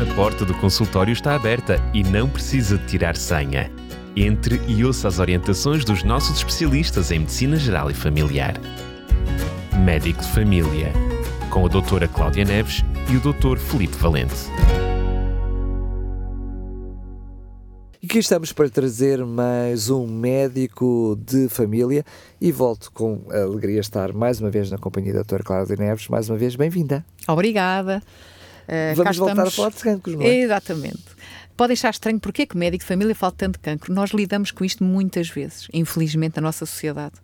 A porta do consultório está aberta e não precisa de tirar senha. Entre e ouça as orientações dos nossos especialistas em Medicina Geral e Familiar. Médico de Família, com a doutora Cláudia Neves e o doutor Felipe Valente. E aqui estamos para trazer mais um médico de família e volto com a alegria de estar mais uma vez na companhia da doutora Cláudia Neves. Mais uma vez, bem-vinda. Obrigada. Uh, Vamos voltar estamos... a falar de cancros, não é? Exatamente. Pode achar estranho porque é que médico de família fala tanto de cancro. Nós lidamos com isto muitas vezes, infelizmente, na nossa sociedade.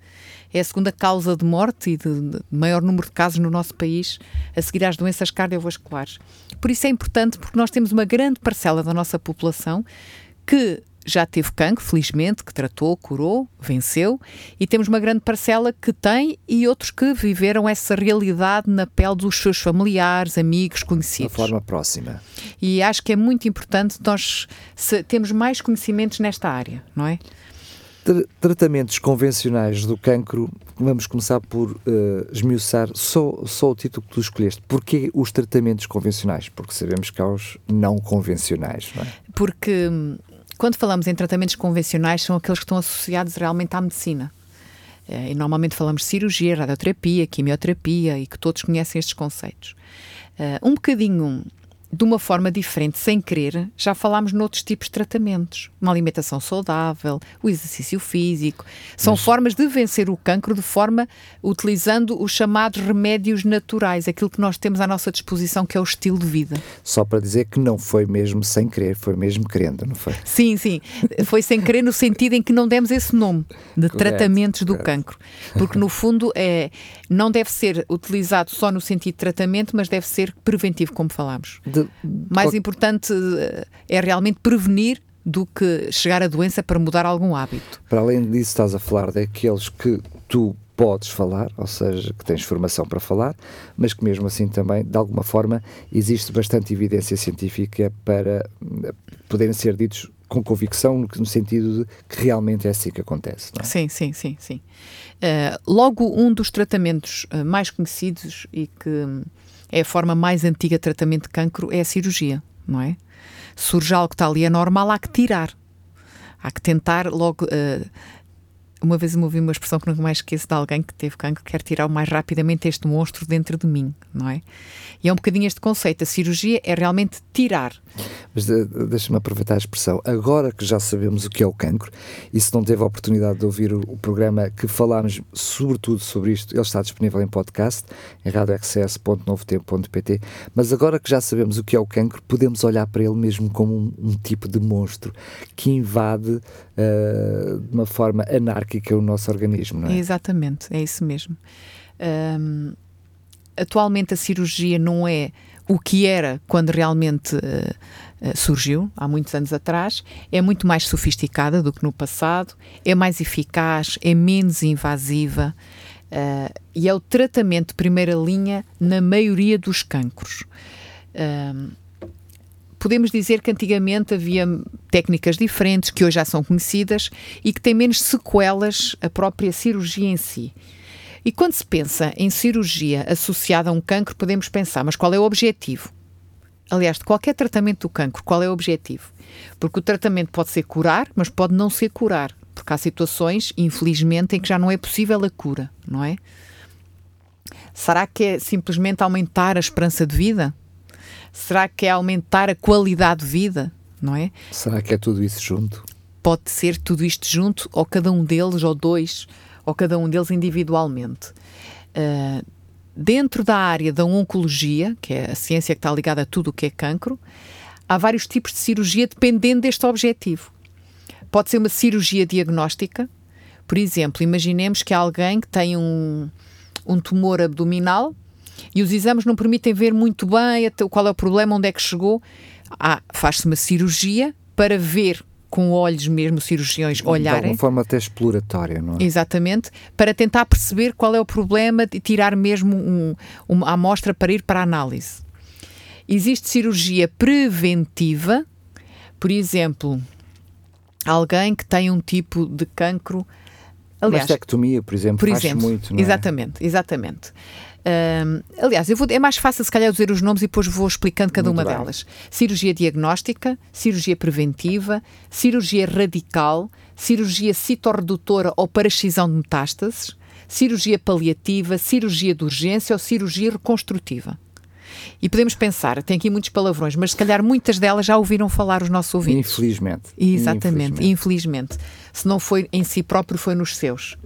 É a segunda causa de morte e de, de maior número de casos no nosso país, a seguir às doenças cardiovasculares. Por isso é importante, porque nós temos uma grande parcela da nossa população que já teve cancro, felizmente, que tratou, curou, venceu, e temos uma grande parcela que tem e outros que viveram essa realidade na pele dos seus familiares, amigos, conhecidos. De forma próxima. E acho que é muito importante nós termos mais conhecimentos nesta área, não é? Tratamentos convencionais do cancro, vamos começar por uh, esmiuçar só, só o título que tu escolheste. Porquê os tratamentos convencionais? Porque sabemos que há os não convencionais, não é? Porque hum, quando falamos em tratamentos convencionais, são aqueles que estão associados realmente à medicina. Eh, e normalmente falamos de cirurgia, radioterapia, quimioterapia e que todos conhecem estes conceitos. Eh, um bocadinho de uma forma diferente, sem querer, já falámos noutros tipos de tratamentos. Uma alimentação saudável, o exercício físico. São Mas... formas de vencer o cancro de forma utilizando os chamados remédios naturais, aquilo que nós temos à nossa disposição, que é o estilo de vida. Só para dizer que não foi mesmo sem querer, foi mesmo querendo, não foi? Sim, sim. Foi sem querer no sentido em que não demos esse nome de correto, tratamentos do correto. cancro. Porque, no fundo, é, não deve ser utilizado só no sentido de tratamento, mas deve ser preventivo, como falámos. De mais qual... importante eh, é realmente prevenir do que chegar a doença para mudar algum hábito. Para além disso, estás a falar daqueles que tu podes falar, ou seja, que tens formação para falar, mas que mesmo assim também, de alguma forma, existe bastante evidência científica para eh, poderem ser ditos com convicção, no sentido de que realmente é assim que acontece. É? Sim, sim, sim, sim. Uh, logo, um dos tratamentos mais conhecidos e que é a forma mais antiga de tratamento de cancro, é a cirurgia, não é? Surge algo que está ali anormal, há que tirar. Há que tentar logo uh, uma vez eu ouvi uma expressão que nunca mais esqueço de alguém que teve cancro, que quer tirar o mais rapidamente este monstro dentro de mim, não é? E é um bocadinho este conceito. A cirurgia é realmente tirar. Mas de, deixa-me aproveitar a expressão. Agora que já sabemos o que é o cancro, e se não teve a oportunidade de ouvir o, o programa que falámos sobretudo sobre isto, ele está disponível em podcast, em radioxs.novotempo.pt. Mas agora que já sabemos o que é o cancro, podemos olhar para ele mesmo como um, um tipo de monstro que invade uh, de uma forma anárquica é o nosso organismo, não é? Exatamente, é isso mesmo. Um, atualmente a cirurgia não é o que era quando realmente uh, surgiu, há muitos anos atrás, é muito mais sofisticada do que no passado, é mais eficaz, é menos invasiva uh, e é o tratamento de primeira linha na maioria dos cancros. Uh, podemos dizer que antigamente havia técnicas diferentes, que hoje já são conhecidas e que têm menos sequelas a própria cirurgia em si. E quando se pensa em cirurgia associada a um cancro, podemos pensar, mas qual é o objetivo? Aliás, de qualquer tratamento do cancro, qual é o objetivo? Porque o tratamento pode ser curar, mas pode não ser curar, porque há situações, infelizmente, em que já não é possível a cura, não é? Será que é simplesmente aumentar a esperança de vida? Será que é aumentar a qualidade de vida? Não é? Será que é tudo isso junto? Pode ser tudo isto junto, ou cada um deles, ou dois, ou cada um deles individualmente. Uh, dentro da área da oncologia, que é a ciência que está ligada a tudo o que é cancro, há vários tipos de cirurgia dependendo deste objetivo. Pode ser uma cirurgia diagnóstica, por exemplo, imaginemos que alguém que tem um, um tumor abdominal e os exames não permitem ver muito bem qual é o problema, onde é que chegou. Ah, faz-se uma cirurgia para ver com olhos mesmo, cirurgiões olharem. De alguma forma até exploratória, não é? Exatamente, para tentar perceber qual é o problema e tirar mesmo um, uma amostra para ir para a análise. Existe cirurgia preventiva, por exemplo, alguém que tem um tipo de cancro. Aliás, mastectomia, por exemplo, por faz exemplo, muito, não é? Exatamente, exatamente. Um, aliás, vou, é mais fácil se calhar dizer os nomes e depois vou explicando cada Muito uma bem. delas. Cirurgia diagnóstica, cirurgia preventiva, cirurgia radical, cirurgia citorredutora ou para excisão de metástases, cirurgia paliativa, cirurgia de urgência ou cirurgia reconstrutiva. E podemos pensar, tem aqui muitos palavrões, mas se calhar muitas delas já ouviram falar os nossos ouvintes. Infelizmente. Exatamente, Infelizmente. infelizmente. Se não foi em si próprio, foi nos seus.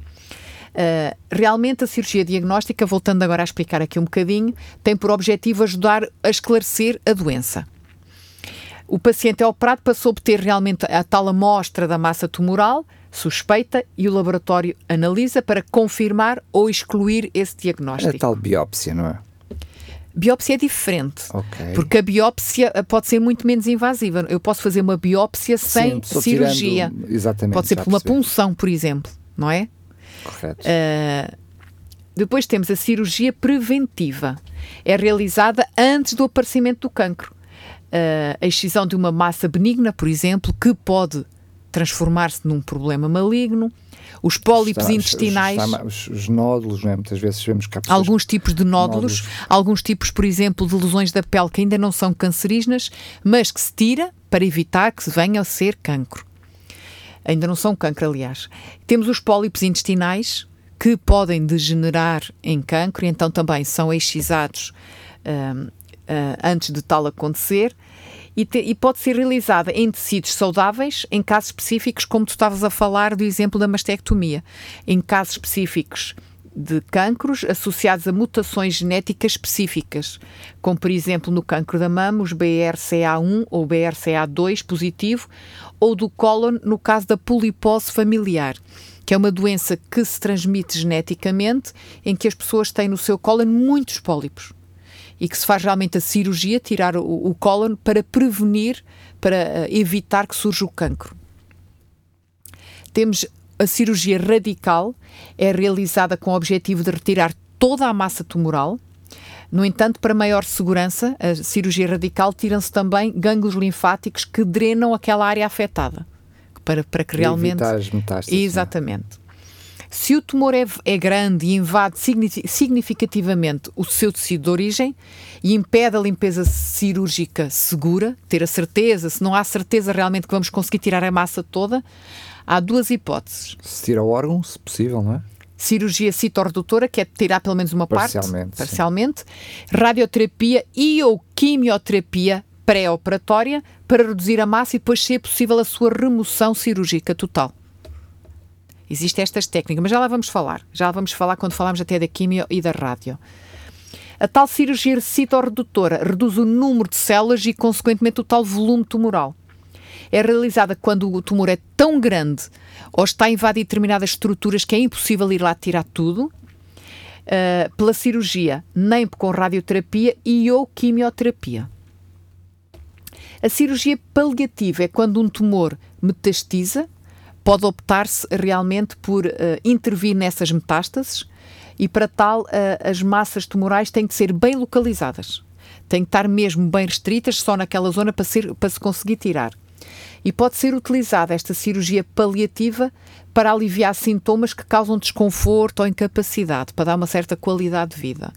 Uh, realmente a cirurgia diagnóstica, voltando agora a explicar aqui um bocadinho, tem por objetivo ajudar a esclarecer a doença. O paciente é operado para se obter realmente a tal amostra da massa tumoral suspeita e o laboratório analisa para confirmar ou excluir esse A diagnóstico. tal biópsia, não é? Biópsia é diferente. Ok. Porque a biópsia eh, pode ser muito menos invasiva. Eu posso fazer uma biópsia sem Sim, cirurgia. tirando- exatamente. Pode ser por uma percebi. punção, por exemplo, não é? Correto. Uh, depois temos a cirurgia preventiva. É realizada antes do aparecimento do cancro. Uh, a excisão de uma massa benigna, por exemplo, que pode transformar-se num problema maligno. Os pólipos Está- intestinais. está- Os, os nódulos, não é? Muitas vezes vemos que Alguns tipos de nódulos, nódulos. alguns tipos, por exemplo, de lesões da pele que ainda não são cancerígenas, mas que se tira para evitar que se venha a ser cancro. Ainda não são cancro, aliás. Temos os pólipos intestinais que podem degenerar em cancro e então também são excisados ah, antes de tal acontecer. E, te- e pode ser realizada em tecidos saudáveis, em casos específicos, como tu estavas a falar do exemplo da mastectomia. Em casos específicos de cancros associados a mutações genéticas específicas, como por exemplo no cancro da mama, os BRCA1 ou BRCA2 positivo, ou do cólon no caso da polipose familiar, que é uma doença que se transmite geneticamente, em que as pessoas têm no seu cólon muitos pólipos e que se faz realmente a cirurgia, tirar o, o cólon para prevenir, para eh, evitar que surja o cancro. Temos a cirurgia radical, é realizada com o objetivo de retirar toda a massa tumoral. No entanto, para maior segurança, a cirurgia radical tiram-se também gânglios linfáticos que drenam aquela área afetada, para, para que realmente evitar as metástases. não é? Exatamente. Se o tumor é, é grande e invade signi- significativamente o seu tecido de origem e impede a limpeza cirúrgica segura, ter a certeza, se não há certeza realmente que vamos conseguir tirar a massa toda, há duas hipóteses. Se tira o órgão, se possível, não é? Cirurgia citorredutora, que é tirar pelo menos uma parte, Parcialmente, sim. parcialmente, radioterapia e ou quimioterapia pré-operatória para reduzir a massa e depois, se é possível, a sua remoção cirúrgica total. Existem estas técnicas, mas já lá vamos falar. Já lá vamos falar quando falamos até da quimio e da rádio. A tal cirurgia citorredutora reduz o número de células e, consequentemente, o tal volume tumoral. É realizada quando o tumor é tão grande ou está a invadir determinadas estruturas que é impossível ir lá tirar tudo, ah, pela cirurgia, nem com radioterapia e ou quimioterapia. A cirurgia paliativa é quando um tumor metastiza, pode optar-se realmente por eh, intervir nessas metástases e para tal eh, as massas tumorais têm que ser bem localizadas. Têm que estar mesmo bem restritas só naquela zona para, ser- para se conseguir tirar. E pode ser utilizada esta cirurgia paliativa para aliviar sintomas que causam desconforto ou incapacidade, para dar uma certa qualidade de vida.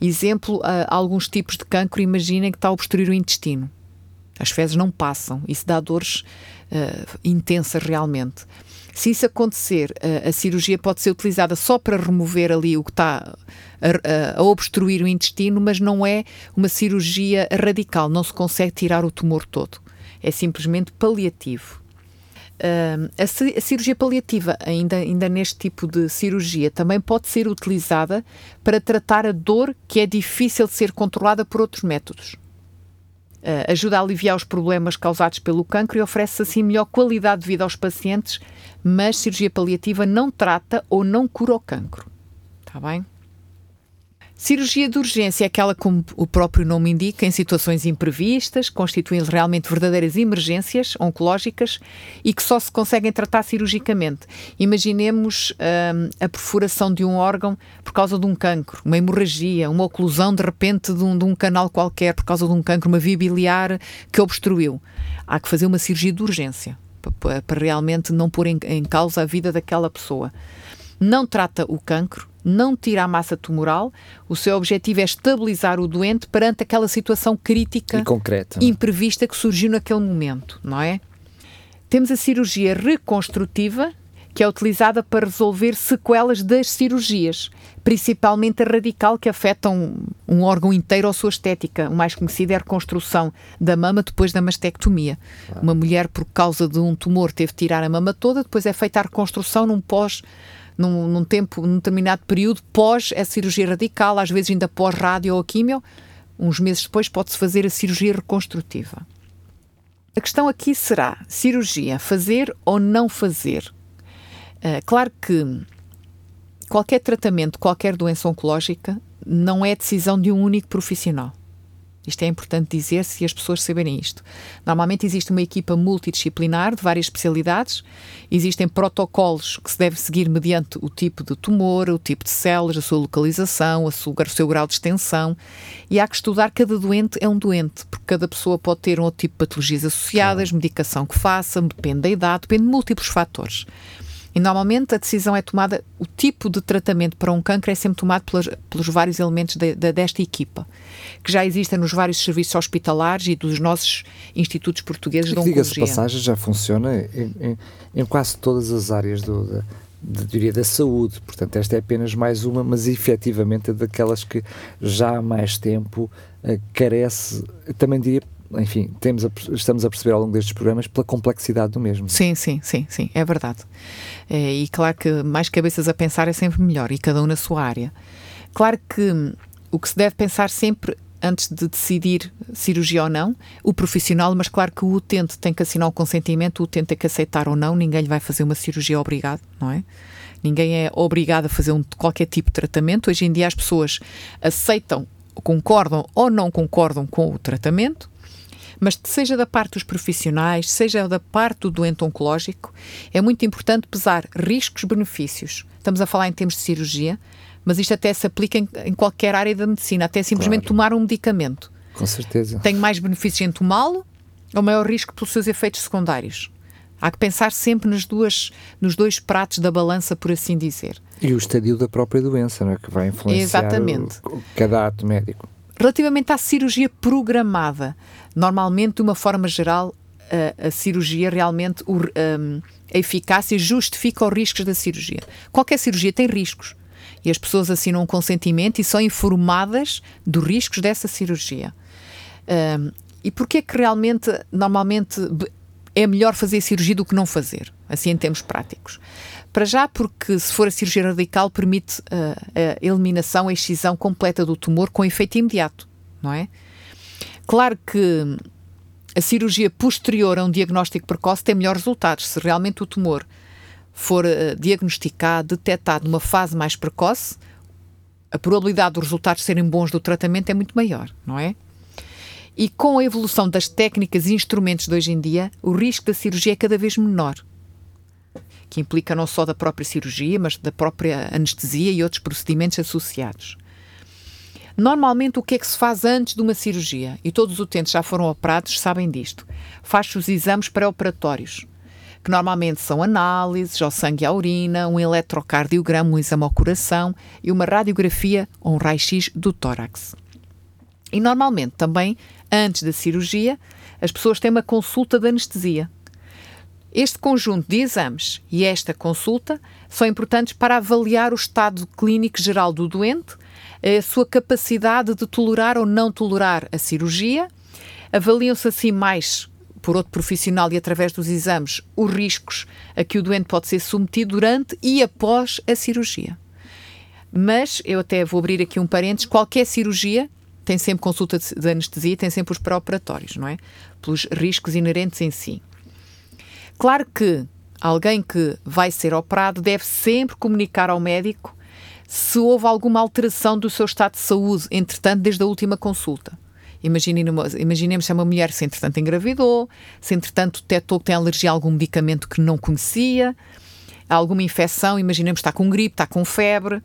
Exemplo, ah, alguns tipos de cancro, imaginem que está a obstruir o intestino. As fezes não passam, isso dá dores eh, intensas realmente. Se isso acontecer, eh, a cirurgia pode ser utilizada só para remover ali o que está a, a- a obstruir o intestino, mas não é uma cirurgia radical, não se consegue tirar o tumor todo. É simplesmente paliativo. Ahm, a, a cirurgia paliativa, ainda, ainda neste tipo de cirurgia, também pode ser utilizada para tratar a dor que é difícil de ser controlada por outros métodos. Uh, ajuda a aliviar os problemas causados pelo cancro e oferece assim melhor qualidade de vida aos pacientes, mas cirurgia paliativa não trata ou não cura o cancro. Está bem? Cirurgia de urgência é aquela, como o próprio nome indica, em situações imprevistas, constituindo realmente verdadeiras emergências oncológicas e que só se conseguem tratar cirurgicamente. Imaginemos hum, a perfuração de um órgão por causa de um cancro, uma hemorragia, uma oclusão de repente de um, de um canal qualquer por causa de um cancro, uma via biliar que obstruiu. Há que fazer uma cirurgia de urgência pa- pa- para realmente não pôr em, em causa a vida daquela pessoa não trata o cancro, não tira a massa tumoral, o seu objetivo é estabilizar o doente perante aquela situação crítica e concreta, é? imprevista que surgiu naquele momento, não é? Temos a cirurgia reconstrutiva, que é utilizada para resolver sequelas das cirurgias, principalmente a radical, que afeta um, um, órgão inteiro ou sua estética. O mais conhecido é a reconstrução da mama depois da mastectomia. Ah. Uma mulher, por causa de um tumor, teve de tirar a mama toda, depois é feita a reconstrução num pós num, num tempo, num determinado período, pós a cirurgia radical, às vezes ainda pós rádio ou químio, uns meses depois pode-se fazer a cirurgia reconstrutiva. A questão aqui será cirurgia, fazer ou não fazer? Uh, claro que qualquer tratamento, qualquer doença oncológica, não é decisão de um único profissional. Isto é importante dizer-se e as pessoas saberem isto. Normalmente existe uma equipa multidisciplinar de várias especialidades, existem protocolos que se deve seguir mediante o tipo de tumor, o tipo de células, a sua localização, a sua, o seu grau de extensão, e há que estudar cada doente é um doente, porque cada pessoa pode ter um outro tipo de patologias associadas, medicação que faça, depende da idade, depende de múltiplos fatores. E normalmente a decisão é tomada, o tipo de tratamento para um câncer é sempre tomado pelos, pelos vários elementos de, de, desta equipa, que já existem nos vários serviços hospitalares e dos nossos institutos portugueses e de oncologia. Diga-se passagem, já funciona em, em, em, quase todas as áreas do, da, de teoria da saúde. Portanto, esta é apenas mais uma, mas efetivamente é daquelas que já há mais tempo uh, carece, também diria, enfim, temos a, estamos a perceber ao longo destes programas pela complexidade do mesmo. Sim, sim, sim, sim, é verdade. É, e claro que mais cabeças a pensar é sempre melhor, e cada um na sua área. Claro que o que se deve pensar sempre antes de decidir cirurgia ou não, o profissional, mas claro que o utente tem que assinar o consentimento, o utente tem que aceitar ou não, ninguém lhe vai fazer uma cirurgia obrigado, não é? Ninguém é obrigado a fazer um, qualquer tipo de tratamento. Hoje em dia as pessoas aceitam, concordam ou não concordam com o tratamento, mas seja da parte dos profissionais, seja da parte do doente oncológico, é muito importante pesar riscos-benefícios. Estamos a falar em termos de cirurgia, mas isto até se aplica em, em qualquer área da medicina, até simplesmente claro. tomar um medicamento. Com certeza. Tem mais benefícios em tomá-lo ou maior risco pelos seus efeitos secundários? Há que pensar sempre nas duas, nos dois pratos da balança, por assim dizer. E o estadio da própria doença, não é? que vai influenciar Exatamente. O, cada ato médico. Relativamente à cirurgia programada, normalmente, de uma forma geral, a, a cirurgia realmente, o, um, a eficácia justifica os riscos da cirurgia. Qualquer cirurgia tem riscos e as pessoas assinam um consentimento e são informadas dos riscos dessa cirurgia. Um, e porquê é que realmente, normalmente, é melhor fazer cirurgia do que não fazer, assim em termos práticos? Para já, porque se for a cirurgia radical, permite uh, a eliminação, a excisão completa do tumor com efeito imediato, não é? Claro que a cirurgia posterior a um diagnóstico precoce tem melhores resultados. Se realmente o tumor for uh, diagnosticado, detectado numa fase mais precoce, a probabilidade dos resultados serem bons do tratamento é muito maior, não é? E com a evolução das técnicas e instrumentos de hoje em dia, o risco da cirurgia é cada vez menor que implica não só da própria cirurgia, mas da própria anestesia e outros procedimentos associados. Normalmente, o que é que se faz antes de uma cirurgia? E todos os utentes já foram operados, sabem disto. Faz-se os exames pré-operatórios, que normalmente são análises ao sangue e à urina, um eletrocardiograma, um exame ao coração e uma radiografia ou um raio-x do tórax. E normalmente também, antes da cirurgia, as pessoas têm uma consulta de anestesia, este conjunto de exames e esta consulta são importantes para avaliar o estado clínico geral do doente, a sua capacidade de tolerar ou não tolerar a cirurgia. Avaliam-se assim mais por outro profissional e através dos exames os riscos a que o doente pode ser submetido durante e após a cirurgia. Mas eu até vou abrir aqui um parênteses: qualquer cirurgia tem sempre consulta de anestesia, tem sempre os pré-operatórios, não é? Pelos riscos inerentes em si. Claro que alguém que vai ser operado deve sempre comunicar ao médico se houve alguma alteração do seu estado de saúde, entretanto, desde a última consulta. Imaginemos, imaginemos se é uma mulher se entretanto engravidou, se entretanto detectou que tem alergia a algum medicamento que não conhecia, alguma infecção, imaginemos que está com gripe, está com febre, uh,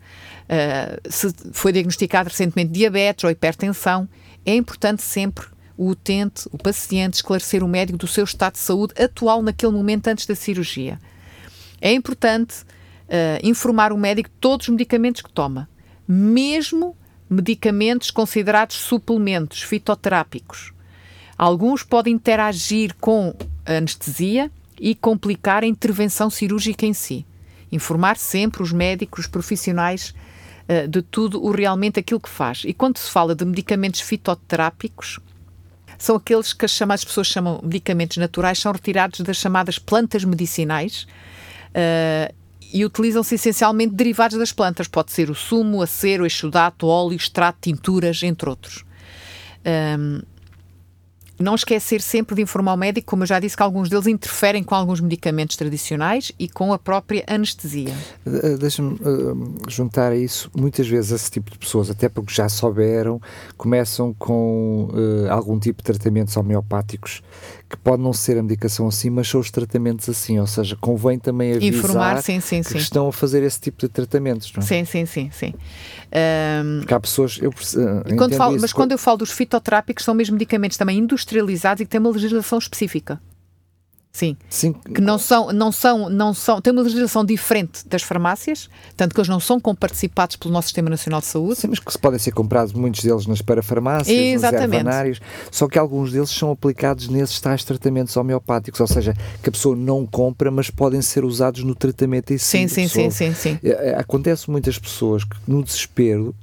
se foi diagnosticado recentemente diabetes ou hipertensão. É importante sempre o utente, o paciente, esclarecer o médico do seu estado de saúde atual naquele momento antes da cirurgia. É importante uh, informar o médico todos os medicamentos que toma, mesmo medicamentos considerados suplementos fitoterápicos. Alguns podem interagir com anestesia e complicar a intervenção cirúrgica em si. Informar sempre os médicos, os profissionais uh, de tudo o realmente aquilo que faz. E quando se fala de medicamentos fitoterápicos, são aqueles que as chamadas pessoas chamam medicamentos naturais, são retirados das chamadas plantas medicinais uh, e utilizam-se essencialmente derivados das plantas. Pode ser o sumo, a cera, o exudato, óleo, extrato, tinturas, entre outros. Um, não esquecer sempre de informar o médico, como eu já disse, que alguns deles interferem com alguns medicamentos tradicionais e com a própria anestesia. Eh, deixa-me uh, juntar a isso. Muitas vezes esse tipo de pessoas, até porque já souberam, começam com uh, algum tipo de tratamentos homeopáticos que pode não ser a medicação assim, mas são os tratamentos assim, ou seja, convém também avisar Informar, sim, sim, que sim. estão a fazer esse tipo de tratamentos, não é? Sim, sim, sim, sim. Um, Porque há pessoas, eu uh, quando falo, Mas quando eu falo dos fitoterápicos, são mesmo medicamentos também industrializados e que têm uma legislação específica. Sim. Que não são, não são, não são, tem uma legislação diferente das farmácias, tanto que eles não são comparticipados pelo nosso Sistema Nacional de Saúde. Sim, mas que podem ser comprados muitos deles nas parafarmácias, Exatamente. nos só que alguns deles são aplicados nesses tais tratamentos homeopáticos, ou seja, que a pessoa não compra, mas podem ser usados no tratamento em si. Sim, sim, sim, sim, sim. É, é, acontece muitas pessoas que no desespero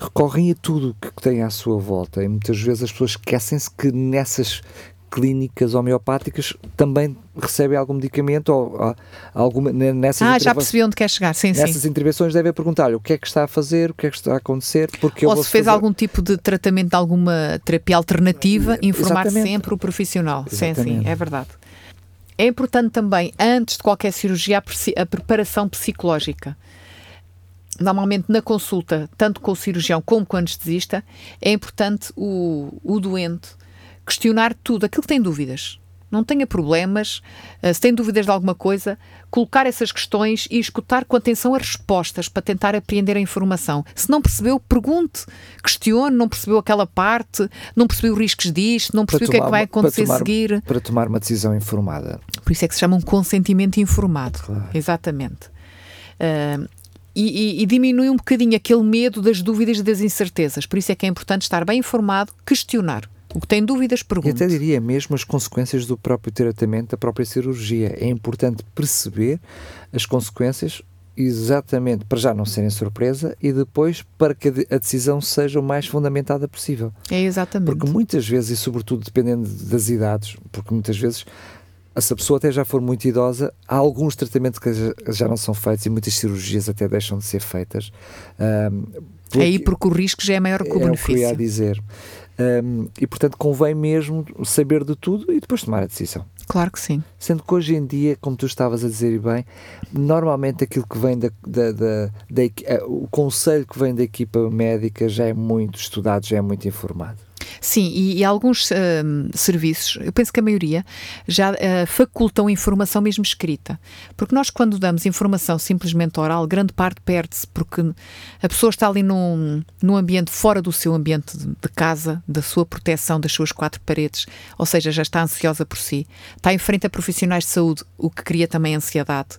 recorrem a tudo que têm à sua volta e muitas vezes as pessoas esquecem-se que nessas clínicas homeopáticas também recebem algum medicamento ou, alguma nessas Ah, já percebi onde quer chegar, sim, nessas sim. intervenções devem perguntar o que é que está a fazer, o que é que está a acontecer, porque ou se fez fazer... algum tipo de tratamento de alguma terapia alternativa, informar Exatamente. sempre o profissional. Exatamente. Sim, sim, é verdade. É importante também, antes de qualquer cirurgia, a, a preparação psicológica normalmente na consulta, tanto com o cirurgião como com o anestesista, é importante o, o doente questionar tudo, aquilo que tem dúvidas. Não tenha problemas, uh, se tem dúvidas de alguma coisa, colocar essas questões e escutar com atenção as respostas para tentar apreender a informação. Se não percebeu, pergunte, questione, não percebeu aquela parte, não percebeu os riscos disto, não percebeu o que é que vai acontecer para tomar, a seguir. Para tomar uma decisão informada. Por isso é que se chama um consentimento informado. Claro. Exatamente. Uh, e, e, e, diminui um bocadinho aquele medo das dúvidas e das incertezas. Por isso é que é importante estar bem informado, questionar. O que tem dúvidas, pergunte. E até diria mesmo as consequências do próprio tratamento, da própria cirurgia. É importante perceber as consequências exatamente para já não serem surpresa e depois para que a decisão seja o mais fundamentada possível. É exatamente. Porque muitas vezes, e sobretudo dependendo das idades, porque muitas vezes se a pessoa até já for muito idosa, há alguns tratamentos que já não são feitos e muitas cirurgias até deixam de ser feitas. Um, porque Aí porque o risco já é maior que o é benefício. É o que eu ia dizer. Um, e portanto convém mesmo saber de tudo e depois tomar a decisão. Claro que sim. Sendo que hoje em dia, como tu estavas a dizer bem, normalmente aquilo que vem da, da, da, da eh, o conselho que vem da equipa médica já é muito estudado, já é muito informado. Sim, e, e alguns uh, serviços, eu penso que a maioria, já uh, facultam informação mesmo escrita. Porque nós, quando damos informação simplesmente oral, grande parte perde-se, porque a pessoa está ali num, num ambiente fora do seu ambiente de, de casa, da sua proteção, das suas quatro paredes, ou seja, já está ansiosa por si, está em frente a profissionais de saúde, o que cria também ansiedade.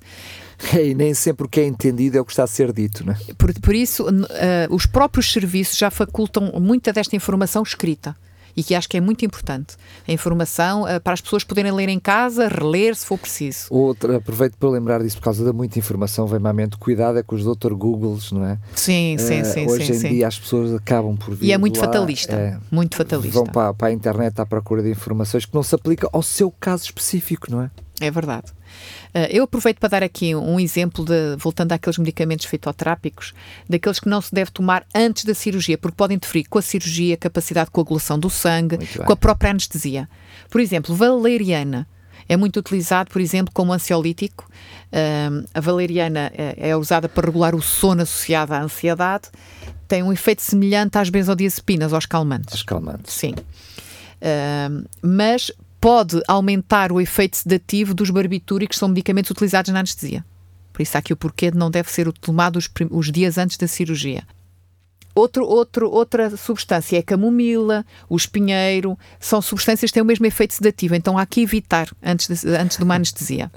E nem sempre o que é entendido é o que está a ser dito, não é? Por, por isso, uh, os próprios serviços já facultam muita desta informação escrita e que acho que é muito importante. A informação uh, para as pessoas poderem ler em casa, reler se for preciso. Outra, aproveito para lembrar disso por causa da muita informação, vem-me à mente, cuidado é com os Dr. Googles, não é? Sim, sim, uh, sim. Hoje sim, em sim. dia as pessoas acabam por vir. E é muito lá, fatalista. É, muito fatalista. Vão para, para a internet à procura de informações que não se aplicam ao seu caso específico, não é? É verdade. Uh, eu aproveito para dar aqui um exemplo de, voltando àqueles medicamentos fitoterápicos, daqueles que não se deve tomar antes da cirurgia, porque podem interferir com a cirurgia, capacidade de coagulação do sangue, com a própria anestesia. Por exemplo, valeriana. É muito utilizado, por exemplo, como ansiolítico. Uh, a valeriana é, é usada para regular o sono associado à ansiedade. Tem um efeito semelhante às benzodiazepinas, aos calmantes. Aos calmantes. Sim. Uh, mas pode aumentar o efeito sedativo dos barbitúricos, que são medicamentos utilizados na anestesia. Por isso há aqui o porquê de não deve ser tomado os, os dias antes da cirurgia. Outro, outro, outra substância é a camomila, o espinheiro, são substâncias que têm o mesmo efeito sedativo, então há que evitar antes de, antes de uma anestesia.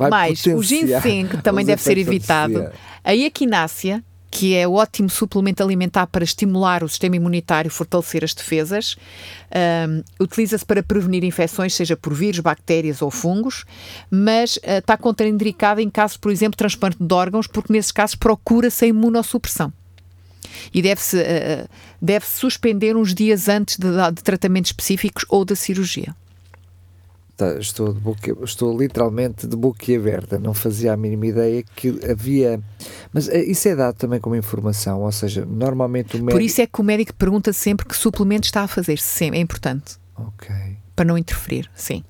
Uh, mais, o ginseng também deve ser evitado. A equinácea, que é ótimo suplemento alimentar para estimular o sistema imunitário, fortalecer as defesas. Um, Utiliza-se para prevenir infecções, seja por vírus, bactérias ou fungos, mas uh, está contraindicada em casos, por exemplo, de transplante de órgãos, porque nesses casos procura-se a imunossupressão. E deve-se uh, deve -se suspender uns dias antes de, de tratamentos específicos ou da cirurgia. Tá, estou, de boca, estou literalmente de boca aberta, não fazia a mínima ideia que havia. Mas eh, isso é dado também como informação, ou seja, normalmente o médico. Por isso é que o médico pergunta sempre que suplemento está a fazer, sempre, é importante. Ok. Para não interferir, sim.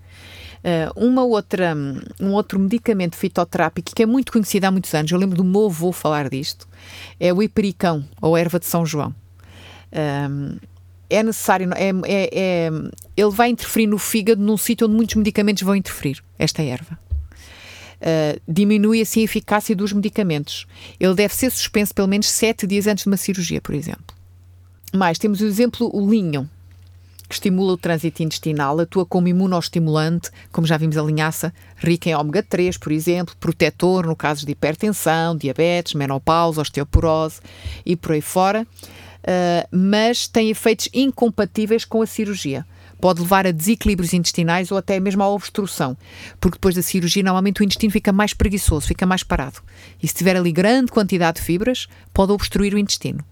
Uh, uma outra, um outro medicamento fitoterápico que é muito conhecido há muitos anos, eu lembro do meu avô falar disto, é o hipericão, ou erva de São João. Um, é necessário, é, é, é, ele vai interferir no fígado num sítio onde muitos medicamentos vão interferir, esta erva. Uh, diminui assim a eficácia dos medicamentos. Ele deve ser suspenso pelo menos 7 dias antes de uma cirurgia, por exemplo. Mais, temos o exemplo o linho, que estimula o trânsito intestinal, atua como imunostimulante, como já vimos a linhaça, rica em ômega 3, por exemplo, protetor no caso de hipertensão, diabetes, menopausa, osteoporose e por aí fora uh, mas tem efeitos incompatíveis com a cirurgia. Pode levar a desequilíbrios intestinais ou até mesmo à obstrução, porque depois da cirurgia normalmente o intestino fica mais preguiçoso, fica mais parado. E se tiver ali grande quantidade de fibras, pode obstruir o intestino.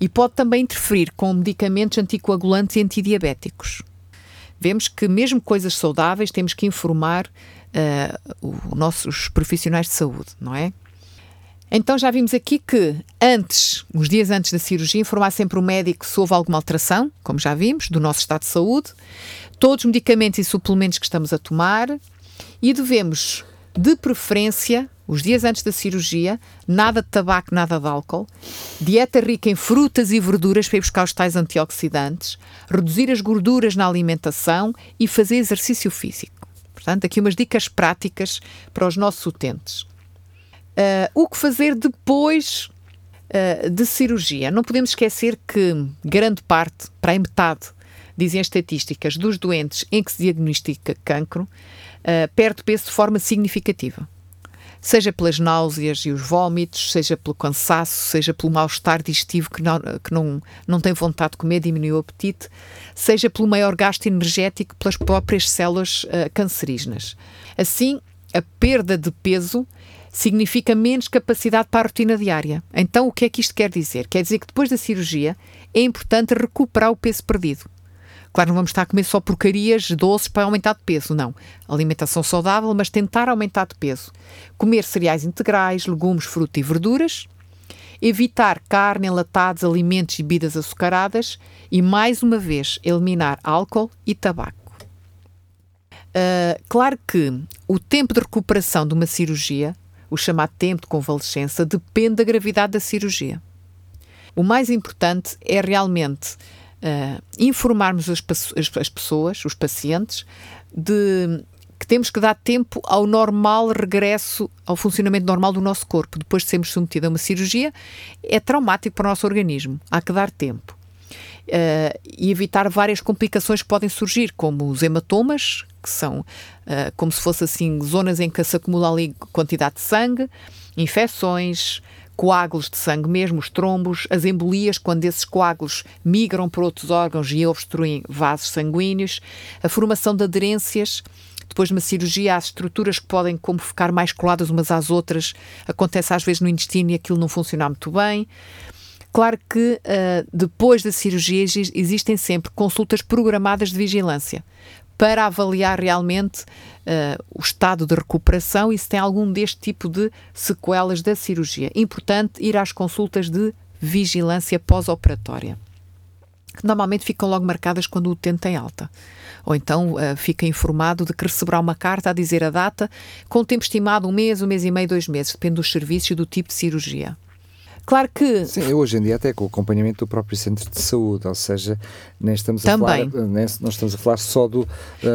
E pode também interferir com medicamentos anticoagulantes e antidiabéticos. Vemos que mesmo coisas saudáveis temos que informar uh, os nossos profissionais de saúde, não é? Então já vimos aqui que antes, uns dias antes da cirurgia, informar sempre o médico se houve alguma alteração, como já vimos, do nosso estado de saúde, todos os medicamentos e suplementos que estamos a tomar e devemos, de preferência, os dias antes da cirurgia, nada de tabaco, nada de álcool, dieta rica em frutas e verduras para ir buscar os tais antioxidantes, reduzir as gorduras na alimentação e fazer exercício físico. Portanto, aqui umas dicas práticas para os nossos utentes. Uh, o que fazer depois uh, de cirurgia? Não podemos esquecer que grande parte, para a metade, dizem as estatísticas, dos doentes em que se diagnostica cancro, uh, perde peso de forma significativa. Seja pelas náuseas e os vômitos, seja pelo cansaço, seja pelo mal-estar digestivo que, não, que não, não tem vontade de comer, diminui o apetite, seja pelo maior gasto energético pelas próprias células uh, cancerígenas. Assim, a perda de peso significa menos capacidade para a rotina diária. Então, o que é que isto quer dizer? Quer dizer que depois da cirurgia é importante recuperar o peso perdido. Claro, não vamos estar a comer só porcarias doces para aumentar de peso, não. Alimentação saudável, mas tentar aumentar de peso. Comer cereais integrais, legumes, fruta e verduras. Evitar carne, enlatados, alimentos e bebidas açucaradas. E, mais uma vez, eliminar álcool e tabaco. Uh, claro que o tempo de recuperação de uma cirurgia o chamado tempo de convalescença, depende da gravidade da cirurgia. O mais importante é realmente uh, informarmos as, as, as pessoas, os pacientes, de que temos que dar tempo ao normal regresso ao funcionamento normal do nosso corpo. Depois de sermos submetidos a uma cirurgia, é traumático para o nosso organismo. Há que dar tempo. Uh, e evitar várias complicações que podem surgir, como os hematomas, que são uh, como se fossem assim zonas em que se acumula ali quantidade de sangue, infecções, coágulos de sangue mesmo, os trombos, as embolias, quando esses coágulos migram para outros órgãos e obstruem vasos sanguíneos, a formação de aderências. Depois de uma cirurgia, há estruturas que podem como ficar mais coladas umas às outras. Acontece às vezes no intestino e aquilo não funciona muito bem. Claro que uh, depois da cirurgia existem sempre consultas programadas de vigilância para avaliar realmente uh, o estado de recuperação e se tem algum deste tipo de sequelas da cirurgia. Importante ir às consultas de vigilância pós-operatória, que normalmente ficam logo marcadas quando o utente tem alta. Ou então uh, fica informado de que receberá uma carta a dizer a data, com tempo estimado um mês, um mês e meio, dois meses, depende dos serviços e do tipo de cirurgia. Claro que. Sim, hoje em dia até com o acompanhamento do próprio centro de saúde, ou seja, nem estamos Também. a falar, nem, não estamos a falar só do. Uh,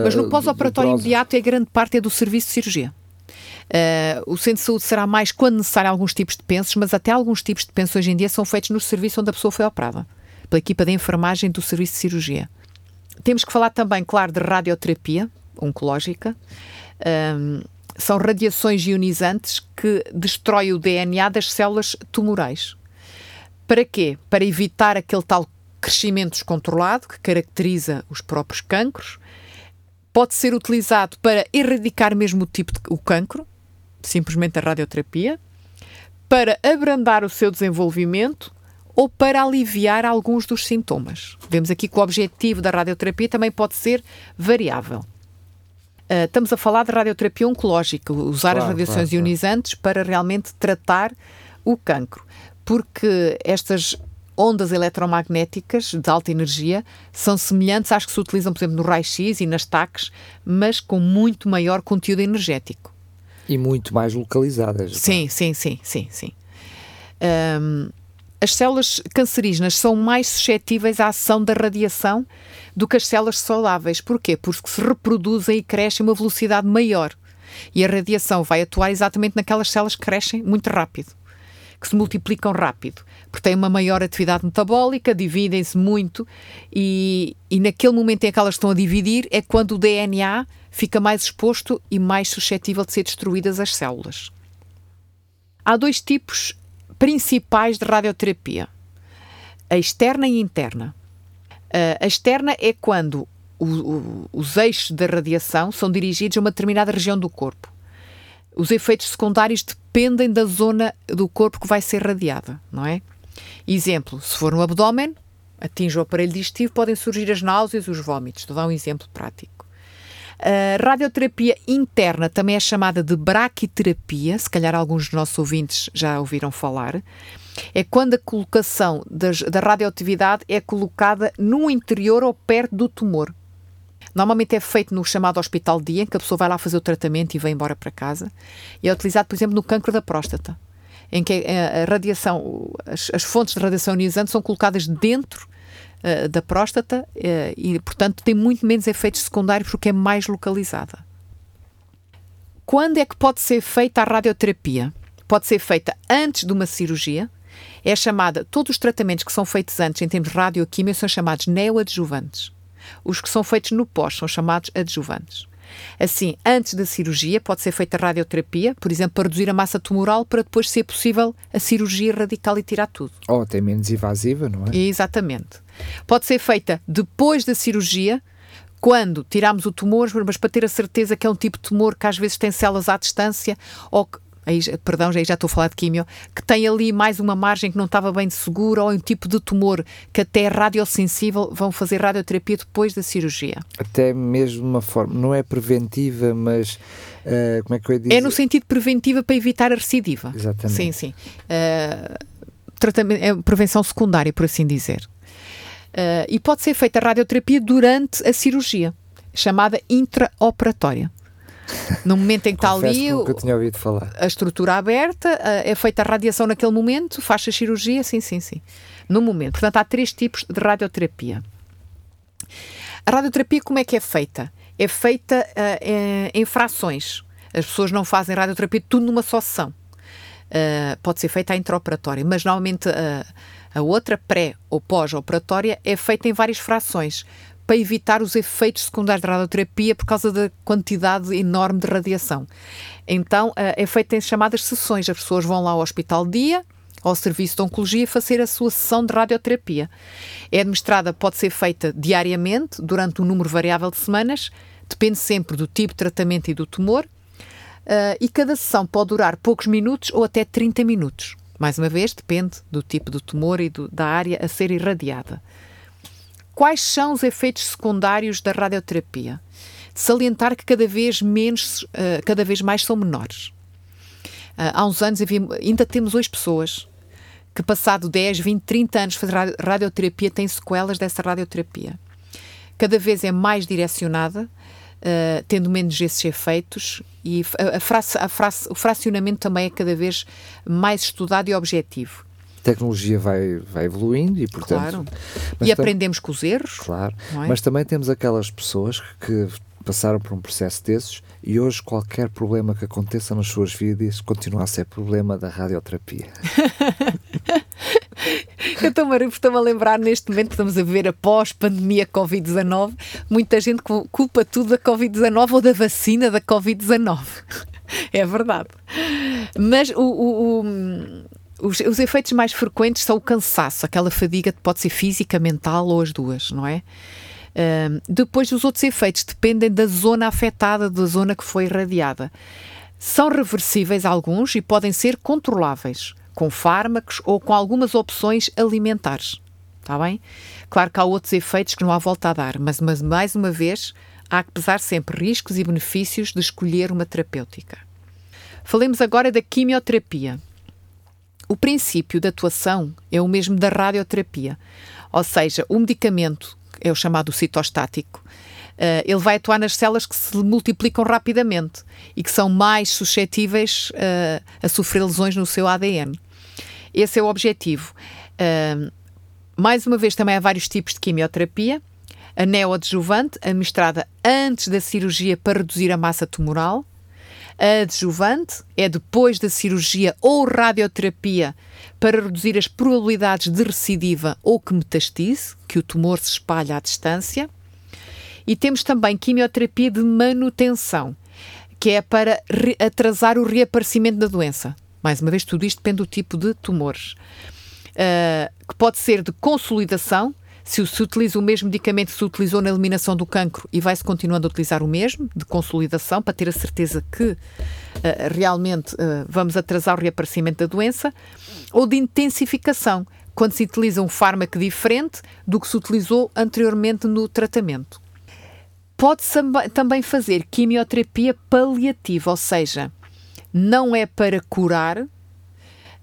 Mas no pós-operatório imediato é grande parte é do serviço de cirurgia. Uh, o centro de saúde será mais quando necessário alguns tipos de pensos, mas até alguns tipos de pensos hoje em dia são feitos no serviço onde a pessoa foi operada, pela equipa de enfermagem do serviço de cirurgia. Temos que falar também, claro, de radioterapia oncológica. Um, são radiações ionizantes que destroem o DNA das células tumorais. Para quê? Para evitar aquele tal crescimento descontrolado que caracteriza os próprios cancros. Pode ser utilizado para erradicar mesmo o tipo de o cancro, simplesmente a radioterapia, para abrandar o seu desenvolvimento ou para aliviar alguns dos sintomas. Vemos aqui que o objetivo da radioterapia também pode ser variável. Uh, estamos a falar de radioterapia oncológica, usar claro, as radiações claro, ionizantes claro. para realmente tratar o cancro, porque estas ondas eletromagnéticas de alta energia são semelhantes às que se utilizam, por exemplo, no raio-x e nas TACs, mas com muito maior conteúdo energético. E muito mais localizadas. Sim, sim, sim, sim, sim. Um, as células cancerígenas são mais suscetíveis à ação da radiação do que as células saudáveis. Porquê? Porque se reproduzem e crescem a uma velocidade maior. E a radiação vai atuar exatamente naquelas células que crescem muito rápido, que se multiplicam rápido, porque têm uma maior atividade metabólica, dividem-se muito e, e naquele momento em que elas estão a dividir é quando o DNA fica mais exposto e mais suscetível de ser destruídas as células. Há dois tipos principais de radioterapia: a externa e a interna. A externa é quando o, o, os eixos da radiação são dirigidos a uma determinada região do corpo. Os efeitos secundários dependem da zona do corpo que vai ser radiada, não é? Exemplo, se for no abdômen, atinge o aparelho digestivo, podem surgir as náuseas, os vômitos. A dar um exemplo prático. A radioterapia interna também é chamada de braquiterapia, se calhar alguns dos nossos ouvintes já ouviram falar é quando a colocação das, da radioatividade é colocada no interior ou perto do tumor. Normalmente é feito no chamado hospital dia, em que a pessoa vai lá fazer o tratamento e vai embora para casa. E é utilizado, por exemplo, no cancro da próstata, em que a radiação, as, as fontes de radiação ionizante são colocadas dentro uh, da próstata uh, e, portanto, tem muito menos efeitos secundários porque é mais localizada. Quando é que pode ser feita a radioterapia? Pode ser feita antes de uma cirurgia, é chamada, todos os tratamentos que são feitos antes em termos de radioquímica são chamados neoadjuvantes. Os que são feitos no pós são chamados adjuvantes. Assim, antes da cirurgia, pode ser feita radioterapia, por exemplo, para reduzir a massa tumoral, para depois ser possível a cirurgia radical e tirar tudo. Ou até menos invasiva, não é? Exatamente. Pode ser feita depois da cirurgia, quando tiramos o tumor, mas para ter a certeza que é um tipo de tumor que às vezes tem células à distância ou que aí, perdão, já, já estou a falar de químio, que tem ali mais uma margem que não estava bem segura ou um tipo de tumor que até é radiosensível, vão fazer radioterapia depois da cirurgia. Até mesmo uma forma, não é preventiva, mas uh, como é que eu ia dizer? É no sentido preventiva para evitar a recidiva. Exatamente. Sim, sim. Uh, tratamento, é prevenção secundária, por assim dizer. Uh, e pode ser feita a radioterapia durante a cirurgia, chamada intraoperatória. No momento em que está ali a estrutura aberta, é feita a radiação naquele momento, faz a cirurgia, sim, sim, sim. No momento. Portanto, há três tipos de radioterapia. A radioterapia, como é que é feita? É feita uh, em frações. As pessoas não fazem radioterapia tudo numa só sessão. Uh, pode ser feita a intraoperatória, mas normalmente uh, a outra, pré ou pós-operatória, é feita em várias frações para evitar os efeitos secundários da radioterapia por causa da quantidade enorme de radiação. Então, eh, é feito em chamadas sessões. As pessoas vão lá ao hospital dia, ao serviço de oncologia, fazer a sua sessão de radioterapia. É administrada, pode ser feita diariamente, durante um número variável de semanas, depende sempre do tipo de tratamento e do tumor, uh, e cada sessão pode durar poucos minutos ou até 30 minutos. Mais uma vez, depende do tipo do tumor e do, da área a ser irradiada. Quais são os efeitos secundários da radioterapia? Salientar que cada vez menos, uh, cada vez mais são menores. Uh, há uns anos havia, ainda temos hoje pessoas que passado 10, 20, 30 anos fazer radioterapia têm sequelas dessa radioterapia. Cada vez é mais direcionada, uh, tendo menos esses efeitos e a, a frace, a o fracionamento também é cada vez mais estudado e objetivo tecnologia vai, vai evoluindo e, portanto. Claro. E aprendemos com os erros. Claro. É? Mas também temos aquelas pessoas que, passaram por um processo desses e hoje qualquer problema que aconteça nas suas vidas continua a ser problema da radioterapia. Eu estou-me estou a lembrar neste momento que estamos a ver após pandemia Covid-19, muita gente culpa tudo da Covid-19 ou da vacina da Covid-19. É verdade. Mas o, o, o os, os, efeitos mais frequentes são o cansaço, aquela fadiga que pode ser física, mental ou as duas, não é? Depois, os outros efeitos dependem da zona afetada, da zona que foi irradiada. São reversíveis alguns e podem ser controláveis, com fármacos ou com algumas opções alimentares. Está bem? Claro que há outros efeitos que não há volta a dar, mas, mas mais uma vez há que pesar sempre riscos e benefícios de escolher uma terapêutica. Falemos agora da quimioterapia. O princípio de atuação é o mesmo da radioterapia, ou seja, o medicamento é o chamado citostático. Uh, ele vai atuar nas células que se multiplicam rapidamente e que são mais suscetíveis uh, a sofrer lesões no seu ADN. Esse é o objetivo. Uh, mais uma vez, também há vários tipos de quimioterapia. A neoadjuvante, administrada antes da cirurgia para reduzir a massa tumoral. A adjuvante é depois da cirurgia ou radioterapia para reduzir as probabilidades de recidiva ou que metastize, que o tumor se espalha à distância. E temos também quimioterapia de manutenção, que é para atrasar o reaparecimento da doença. Mais uma vez, tudo isto depende do tipo de tumores. Uh, que pode ser de consolidação, se se utiliza o mesmo medicamento que se utilizou na eliminação do cancro e vai-se continuando a utilizar o mesmo, de consolidação, para ter a certeza que uh, realmente uh, vamos atrasar o reaparecimento da doença, ou de intensificação, quando se utiliza um fármaco diferente do que se utilizou anteriormente no tratamento. Pode-se também fazer quimioterapia paliativa, ou seja, não é para curar,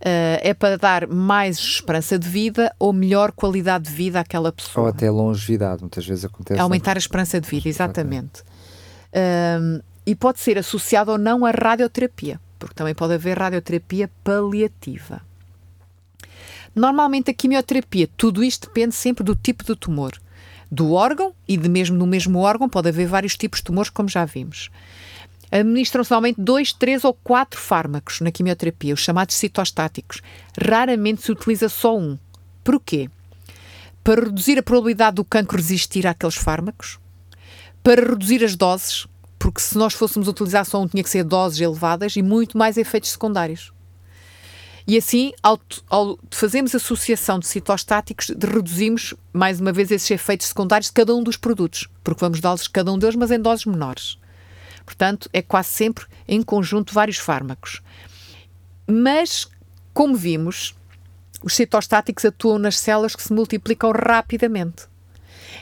Uh, é para dar mais esperança de vida ou melhor qualidade de vida àquela pessoa. Ou até longevidade, muitas vezes acontece. Aumentar a esperança de vida, exatamente. Uh, e pode ser associado ou não à radioterapia, porque também pode haver radioterapia paliativa. Normalmente a quimioterapia, tudo isto depende sempre do tipo de tumor, do órgão e de mesmo no mesmo órgão pode haver vários tipos de tumores, como já vimos administram-se normalmente dois, três ou quatro fármacos na quimioterapia, os chamados citostáticos. Raramente se utiliza só um. Porquê? Para reduzir a probabilidade do cancro resistir àqueles fármacos, para reduzir as doses, porque se nós fôssemos utilizar só um, tinha que ser doses elevadas e muito mais efeitos secundários. E assim, ao, ao fazermos associação de citostáticos, reduzimos, mais uma vez, esses efeitos secundários de cada um dos produtos, porque vamos dá-los cada um deles, mas em doses menores. Portanto, é quase sempre em conjunto vários fármacos. Mas, como vimos, os citostáticos atuam nas células que se multiplicam rapidamente.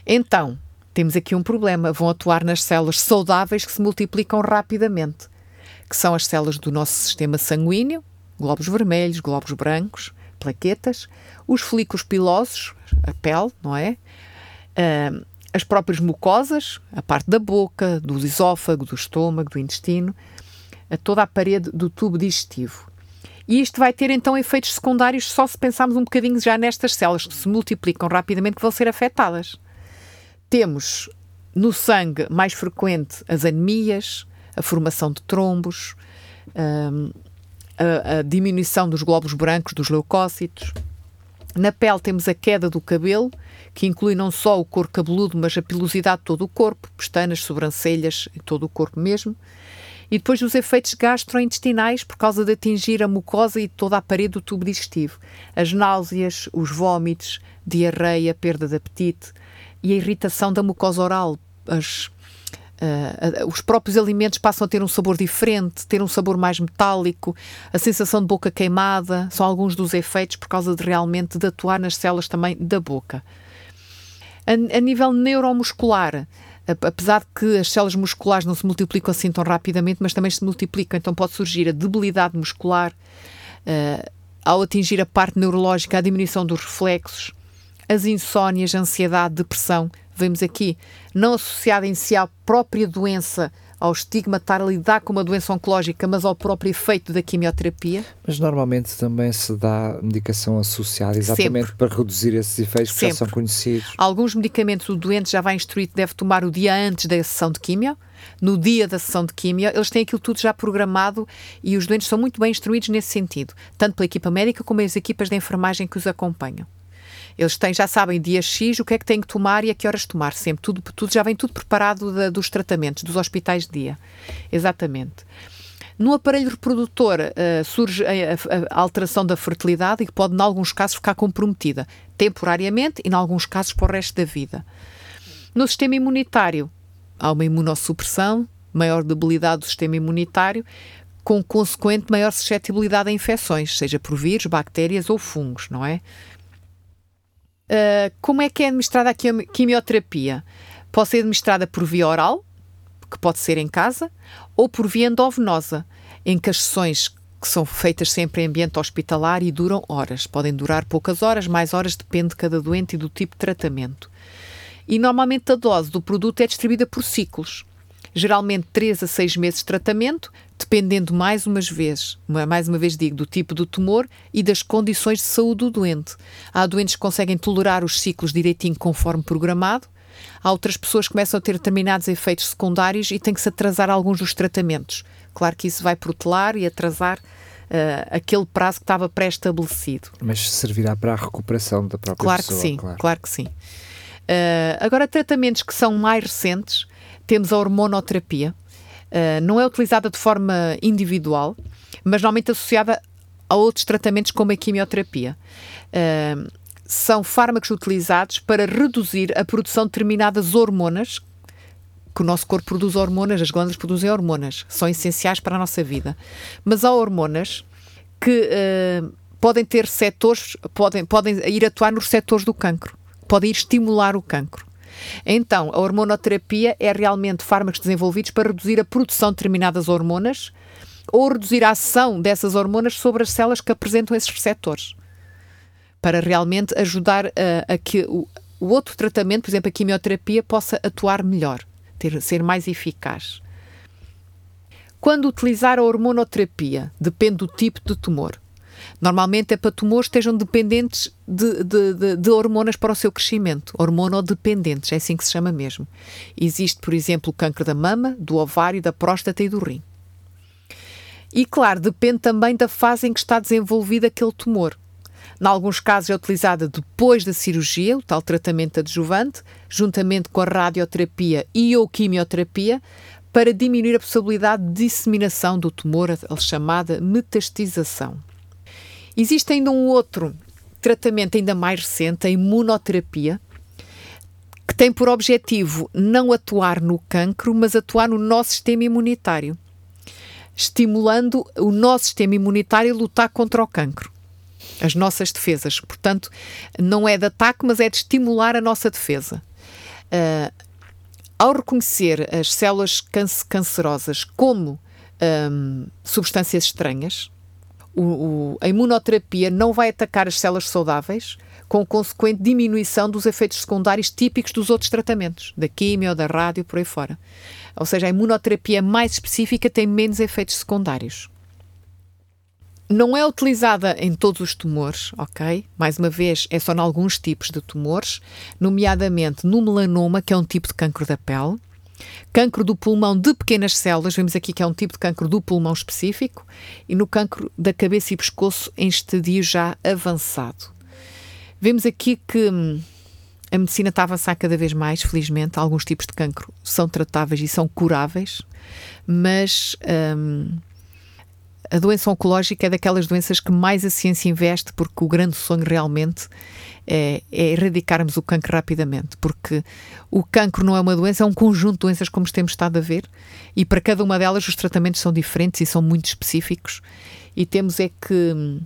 Então, temos aqui um problema. Vão atuar nas células saudáveis que se multiplicam rapidamente, que são as células do nosso sistema sanguíneo, glóbulos vermelhos, glóbulos brancos, plaquetas, os folículos pilosos, a pele, não é? Uh, as próprias mucosas, a parte da boca, do esófago, do estômago, do intestino, a toda a parede do tubo digestivo. E isto vai ter então efeitos secundários só se pensarmos um bocadinho já nestas células que se multiplicam rapidamente que vão ser afetadas. Temos no sangue mais frequente as anemias, a formação de trombos, a, a diminuição dos glóbulos brancos, dos leucócitos. Na pele temos a queda do cabelo, que inclui não só o couro cabeludo, mas a pilosidade de todo o corpo, pestanas, sobrancelhas todo o corpo mesmo. E depois os efeitos gastrointestinais por causa de atingir a mucosa e toda a parede do tubo digestivo. As náuseas, os vômitos, diarreia, perda de apetite e a irritação da mucosa oral. As, uh, os próprios alimentos passam a ter um sabor diferente, ter um sabor mais metálico, a sensação de boca queimada, são alguns dos efeitos por causa de realmente de atuar nas células também da boca. A, a nível neuromuscular, apesar de que as células musculares não se multiplicam assim tão rapidamente, mas também se multiplicam, então pode surgir a debilidade muscular, uh, ao atingir a parte neurológica, a diminuição dos reflexos, as insónias, a ansiedade, depressão, vemos aqui, não associada em si à própria doença, ao estigma estar a lidar com uma doença oncológica, mas ao próprio efeito da quimioterapia. Mas normalmente também se dá medicação associada exatamente Sempre. para reduzir esses efeitos que Sempre. já são conhecidos. Alguns medicamentos o doente já vai instruído que deve tomar o dia antes da sessão de quimio. No dia da sessão de quimio, eles têm aquilo tudo já programado e os doentes são muito bem instruídos nesse sentido, tanto pela equipa médica como as equipas de enfermagem que os acompanham. Eles têm, já sabem dia X o que é que têm que tomar e a que horas tomar, sempre. Tudo, tudo já vem tudo preparado da, dos tratamentos, dos hospitais de dia. Exatamente. No aparelho reprodutor uh, surge a, a, a, alteração da fertilidade e que pode, em alguns casos, ficar comprometida, temporariamente e, em alguns casos, para o resto da vida. No sistema imunitário, há uma imunossupressão, maior debilidade do sistema imunitário, com consequente maior suscetibilidade a infecções, seja por vírus, bactérias ou fungos, não é? Uh, como é que é administrada a quimioterapia? Pode ser administrada por via oral, que pode ser em casa, ou por via endovenosa, em que as sessões que são feitas sempre em ambiente hospitalar e duram horas. Podem durar poucas horas, mais horas, depende de cada doente e do tipo de tratamento. E normalmente a dose do produto é distribuída por ciclos geralmente 3 a 6 meses de tratamento, dependendo mais umas vezes, mais uma vez digo, do tipo do tumor e das condições de saúde do doente. Há doentes que conseguem tolerar os ciclos direitinho conforme programado, há outras pessoas que começam a ter determinados efeitos secundários e têm que se atrasar alguns dos tratamentos. Claro que isso vai protelar e atrasar Uh, aquele prazo que estava pré-estabelecido. Mas servirá para a recuperação da própria claro pessoa. Que sim, claro. claro que sim. Uh, agora, tratamentos que são mais recentes, temos a hormonoterapia. Uh, não é utilizada de forma individual, mas normalmente associada a outros tratamentos como a quimioterapia. Uh, são fármacos utilizados para reduzir a produção de determinadas hormonas que o nosso corpo produz hormonas, as glândulas produzem hormonas, são essenciais para a nossa vida. Mas há hormonas que uh, podem ter setores, podem, podem ir atuar nos setores do cancro, podem ir estimular o cancro. Então, a hormonoterapia é realmente fármacos desenvolvidos para reduzir a produção de determinadas hormonas ou reduzir a ação dessas hormonas sobre as células que apresentam esses receptores. Para realmente ajudar a, a que o, o, outro tratamento, por exemplo, a quimioterapia, possa atuar melhor, ter, ser mais eficaz. Quando utilizar a hormonoterapia, depende do tipo de tumor. Normalmente é para tumores que estejam dependentes de, de, de, de hormonas para o seu crescimento, hormonodependentes, é assim que se chama mesmo. Existe, por exemplo, o câncer da mama, do ovário, da próstata e do rim. E claro, depende também da fase em que está desenvolvido aquele tumor. Em alguns casos é utilizada depois da cirurgia, o tal tratamento adjuvante, juntamente com a radioterapia e ou quimioterapia, para diminuir a possibilidade de disseminação do tumor, a chamada metastização. Existe ainda um outro tratamento ainda mais recente, a imunoterapia, que tem por objetivo não atuar no cancro, mas atuar no nosso sistema imunitário, estimulando o nosso sistema imunitário a lutar contra o cancro. As nossas defesas. Portanto, não é de ataque, mas é de estimular a nossa defesa. Uh, ao reconhecer as células cancerosas como um, substâncias estranhas, o, o, a imunoterapia não vai atacar as células saudáveis, com consequente diminuição dos efeitos secundários típicos dos outros tratamentos, da quimio, da rádio, por aí fora. Ou seja, a imunoterapia mais específica tem menos efeitos secundários. Não é utilizada em todos os tumores, ok? Mais uma vez, é só em alguns tipos de tumores, nomeadamente no melanoma, que é um tipo de cancro da pele, Cancro do pulmão de pequenas células, vemos aqui que é um tipo de cancro do pulmão específico, e no cancro da cabeça e pescoço em estadio já avançado. Vemos aqui que hum, a medicina está a avançar cada vez mais, felizmente. Alguns tipos de cancro são tratáveis e são curáveis, mas hum, a doença oncológica é daquelas doenças que mais a ciência investe, porque o grande sonho realmente é, é erradicarmos o cancro rapidamente, porque o cancro não é uma doença, é um conjunto de doenças como temos estado a ver, e para cada uma delas os tratamentos são diferentes e são muito específicos, e temos é que hum,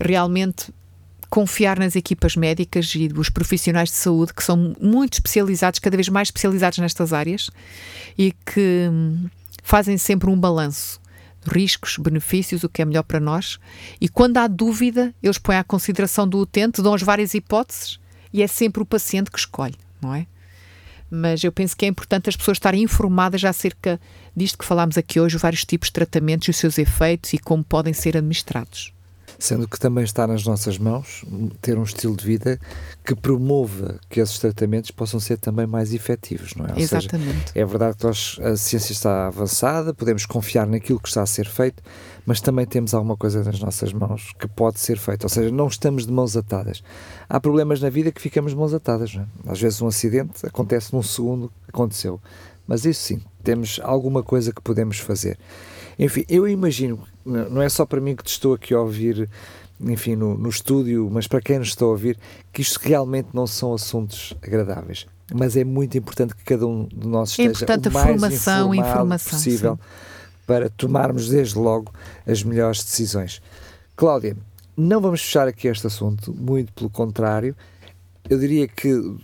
realmente confiar nas equipas médicas e os profissionais de saúde que são muito especializados, cada vez mais especializados nestas áreas e que hum, fazem sempre um balanço riscos, benefícios, o que é melhor para nós. E quando há dúvida, eles põem à consideração do utente, dão as várias hipóteses e é sempre o paciente que escolhe, não é? mas eu penso que é importante as pessoas estarem informadas acerca disto que falámos aqui hoje, vários tipos de tratamentos e os seus efeitos e como podem ser administrados. Sendo que também está nas nossas mãos ter um estilo de vida que promova que esses tratamentos possam ser também mais efetivos, não é? Ou Exatamente. Seja, é verdade que nós, a ciência está avançada, podemos confiar naquilo que está a ser feito, mas também temos alguma coisa nas nossas mãos que pode ser feito. Ou seja, não estamos de mãos atadas. Há problemas na vida que ficamos de mãos atadas, não é? Às vezes um acidente acontece num segundo, aconteceu. Mas isso sim, temos alguma coisa que podemos fazer. Enfim, eu imagino, não é só para mim que te estou aqui a ouvir, enfim, no, no estúdio, mas para quem nos está a ouvir, que isto realmente não são assuntos agradáveis. Mas é muito importante que cada um de nós é esteja importante o a mais formação, informação, possível sim. para tomarmos desde logo as melhores decisões. Cláudia, não vamos fechar aqui este assunto, muito pelo contrário. Eu diria que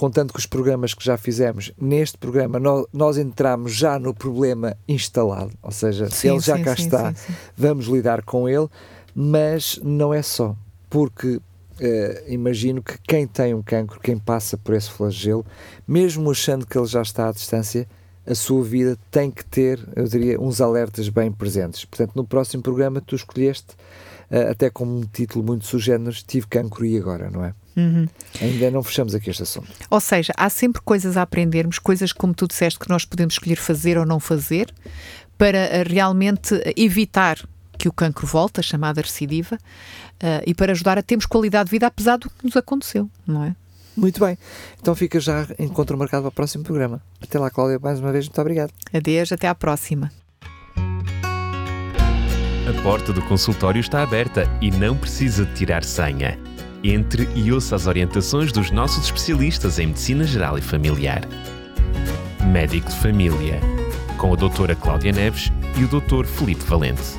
contando com os programas que já fizemos, neste programa nós, nós entramos já no problema instalado, ou seja, Sim, ele já sim, cá sim, está, vamos lidar com ele, mas não é só, porque eh, imagino que quem tem um cancro, quem passa por esse flagelo, mesmo achando que ele já está à distância, a sua vida tem que ter, eu diria, uns alertas bem presentes. Portanto, no próximo programa tu escolheste, eh, até como um título muito sugénero, Tive cancro e agora, não é? Uhum. Ainda não fechamos aqui este assunto. Ou seja, há sempre coisas a aprendermos, coisas como tu disseste que nós podemos escolher fazer ou não fazer, para eh, realmente evitar que o cancro volte, a chamada recidiva, eh, e para ajudar a termos qualidade de vida apesar do que nos aconteceu, não é? Muito bem. Então fica já encontro marcado para o próximo programa. Até lá, Cláudia, mais uma vez, muito obrigado. Adeus, até à próxima. A porta do consultório está aberta e não precisa de tirar senha. Entre e ouça as orientações dos nossos especialistas em Medicina Geral e Familiar. Médico de Família, com a doutora Cláudia Neves e o Dr. Felipe Valente.